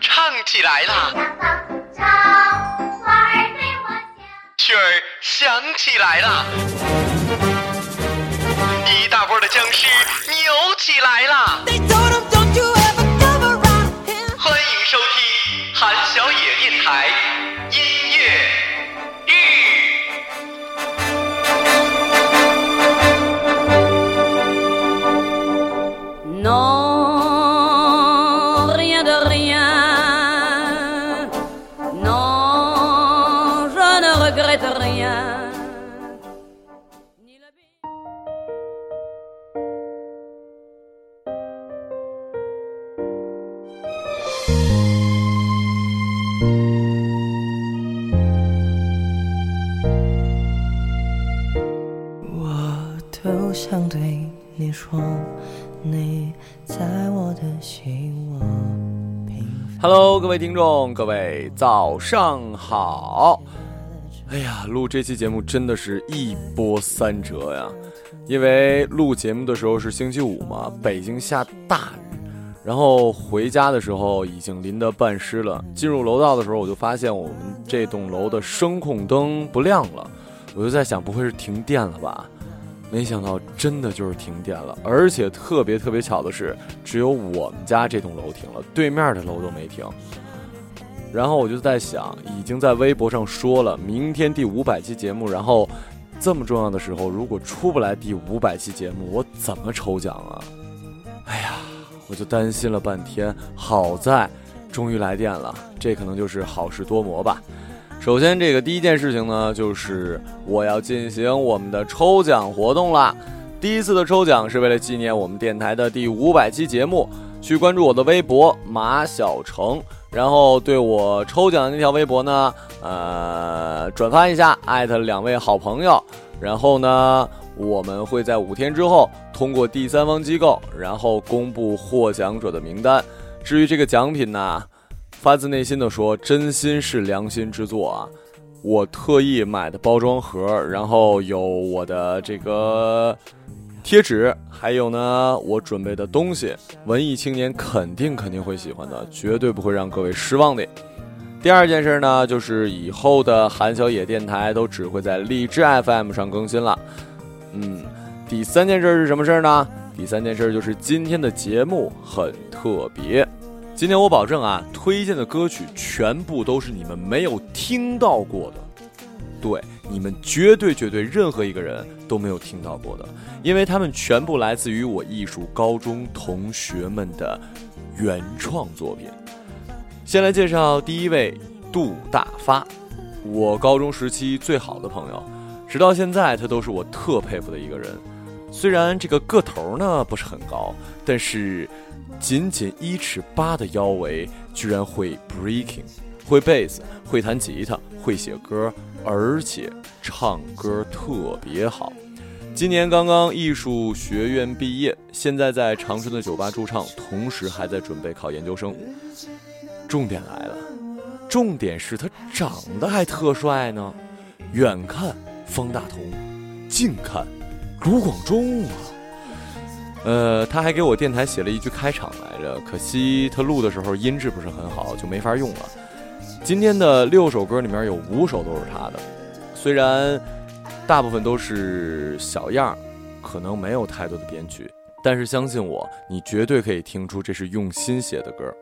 唱起来啦，长花儿对我笑。曲儿响起来啦，一大波的僵尸扭起来啦！都想对你说，你在我的心，我平凡。Hello，各位听众，各位早上好。哎呀，录这期节目真的是一波三折呀，因为录节目的时候是星期五嘛，北京下大雨，然后回家的时候已经淋得半湿了。进入楼道的时候，我就发现我们这栋楼的声控灯不亮了，我就在想，不会是停电了吧？没想到真的就是停电了，而且特别特别巧的是，只有我们家这栋楼停了，对面的楼都没停。然后我就在想，已经在微博上说了，明天第五百期节目，然后这么重要的时候，如果出不来第五百期节目，我怎么抽奖啊？哎呀，我就担心了半天，好在终于来电了，这可能就是好事多磨吧。首先，这个第一件事情呢，就是我要进行我们的抽奖活动啦。第一次的抽奖是为了纪念我们电台的第五百期节目，去关注我的微博马小成，然后对我抽奖的那条微博呢，呃，转发一下，艾特两位好朋友，然后呢，我们会在五天之后通过第三方机构，然后公布获奖者的名单。至于这个奖品呢，发自内心的说，真心是良心之作啊！我特意买的包装盒，然后有我的这个贴纸，还有呢我准备的东西，文艺青年肯定肯定会喜欢的，绝对不会让各位失望的。第二件事呢，就是以后的韩小野电台都只会在荔枝 FM 上更新了。嗯，第三件事是什么事儿呢？第三件事就是今天的节目很特别。今天我保证啊，推荐的歌曲全部都是你们没有听到过的，对，你们绝对绝对任何一个人都没有听到过的，因为他们全部来自于我艺术高中同学们的原创作品。先来介绍第一位杜大发，我高中时期最好的朋友，直到现在他都是我特佩服的一个人。虽然这个个头呢不是很高，但是仅仅一尺八的腰围，居然会 breaking，会贝斯，会弹吉他，会写歌，而且唱歌特别好。今年刚刚艺术学院毕业，现在在长春的酒吧驻唱，同时还在准备考研究生。重点来了，重点是他长得还特帅呢，远看方大同，近看卢广仲啊。呃，他还给我电台写了一句开场来着，可惜他录的时候音质不是很好，就没法用了。今天的六首歌里面有五首都是他的，虽然大部分都是小样儿，可能没有太多的编曲，但是相信我，你绝对可以听出这是用心写的歌。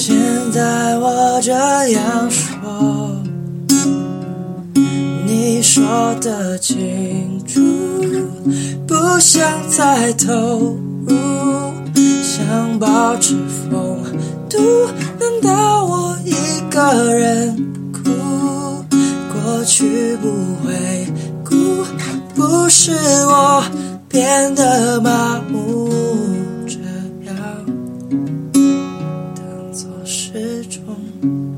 现在我这样说你说的清楚不想再投入想保持风度难道我一个人哭过去不会哭不是我变得麻木。people.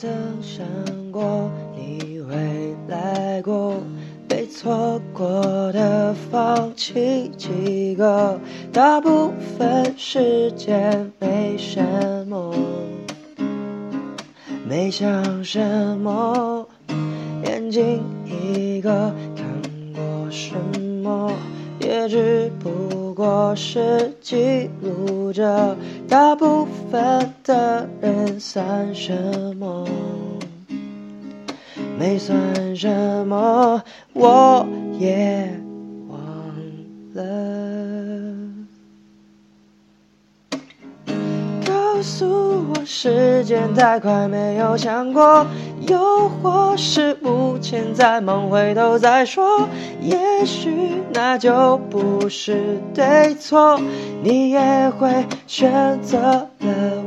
曾想过你会来过被错过的放弃几个大部分时间没什么没想什么眼睛一个看过什么也只我是记录着大部分的人算什么？没算什么我也忘了。告诉时间太快，没有想过，又或是目前再忙，回头再说。也许那就不是对错，你也会选择了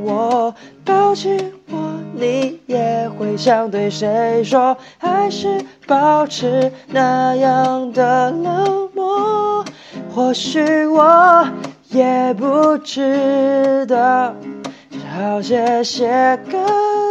我，抱紧我，你也会想对谁说，还是保持那样的冷漠？或许我也不值得。少写些歌。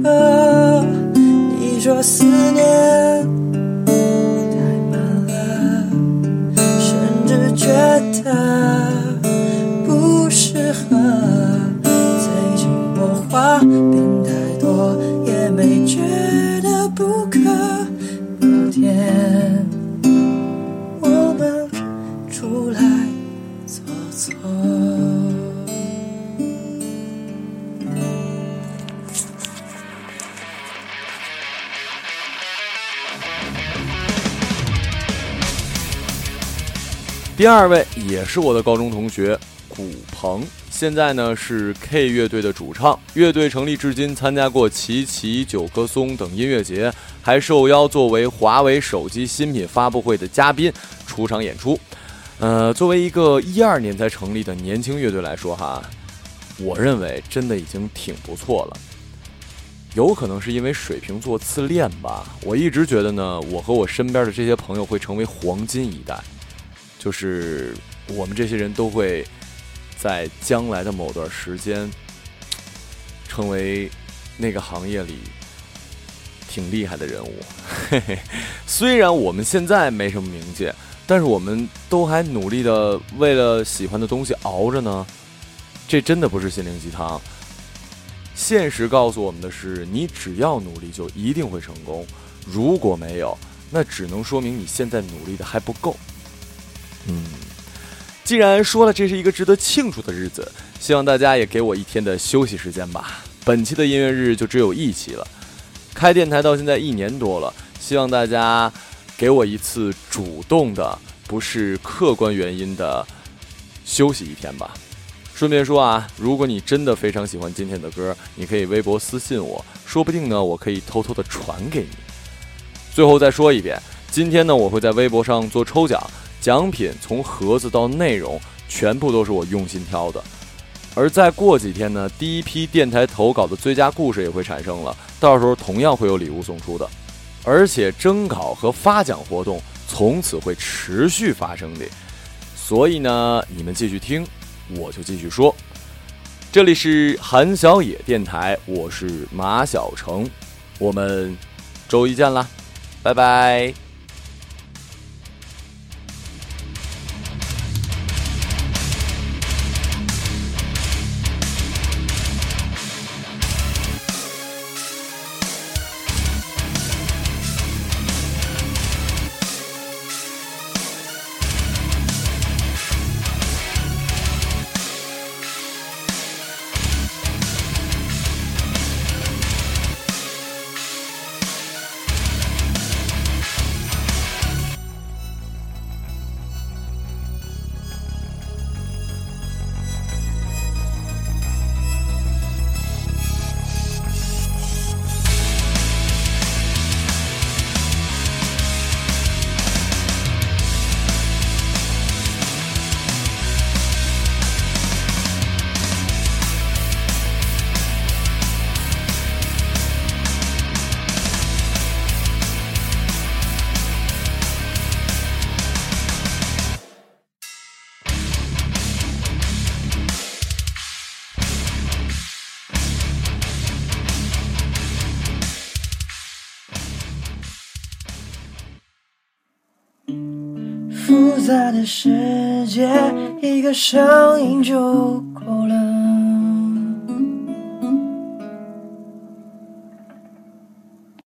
深刻。你说思念太慢了，甚至觉得不适合。最近我话变太多，也没觉得不可。隔天我们出来走走。第二位也是我的高中同学古鹏，现在呢是 K 乐队的主唱。乐队成立至今，参加过齐齐、九歌松等音乐节，还受邀作为华为手机新品发布会的嘉宾出场演出。呃，作为一个一二年才成立的年轻乐队来说，哈，我认为真的已经挺不错了。有可能是因为水瓶座自恋吧，我一直觉得呢，我和我身边的这些朋友会成为黄金一代。就是我们这些人都会在将来的某段时间成为那个行业里挺厉害的人物。嘿嘿，虽然我们现在没什么名气，但是我们都还努力的为了喜欢的东西熬着呢。这真的不是心灵鸡汤。现实告诉我们的是，你只要努力就一定会成功。如果没有，那只能说明你现在努力的还不够。嗯，既然说了这是一个值得庆祝的日子，希望大家也给我一天的休息时间吧。本期的音乐日就只有一期了，开电台到现在一年多了，希望大家给我一次主动的，不是客观原因的休息一天吧。顺便说啊，如果你真的非常喜欢今天的歌，你可以微博私信我，说不定呢，我可以偷偷的传给你。最后再说一遍，今天呢，我会在微博上做抽奖。奖品从盒子到内容，全部都是我用心挑的。而再过几天呢，第一批电台投稿的最佳故事也会产生了，到时候同样会有礼物送出的。而且征稿和发奖活动从此会持续发生的。所以呢，你们继续听，我就继续说。这里是韩小野电台，我是马小成，我们周一见啦，拜拜。他的世界，一个声音就够了。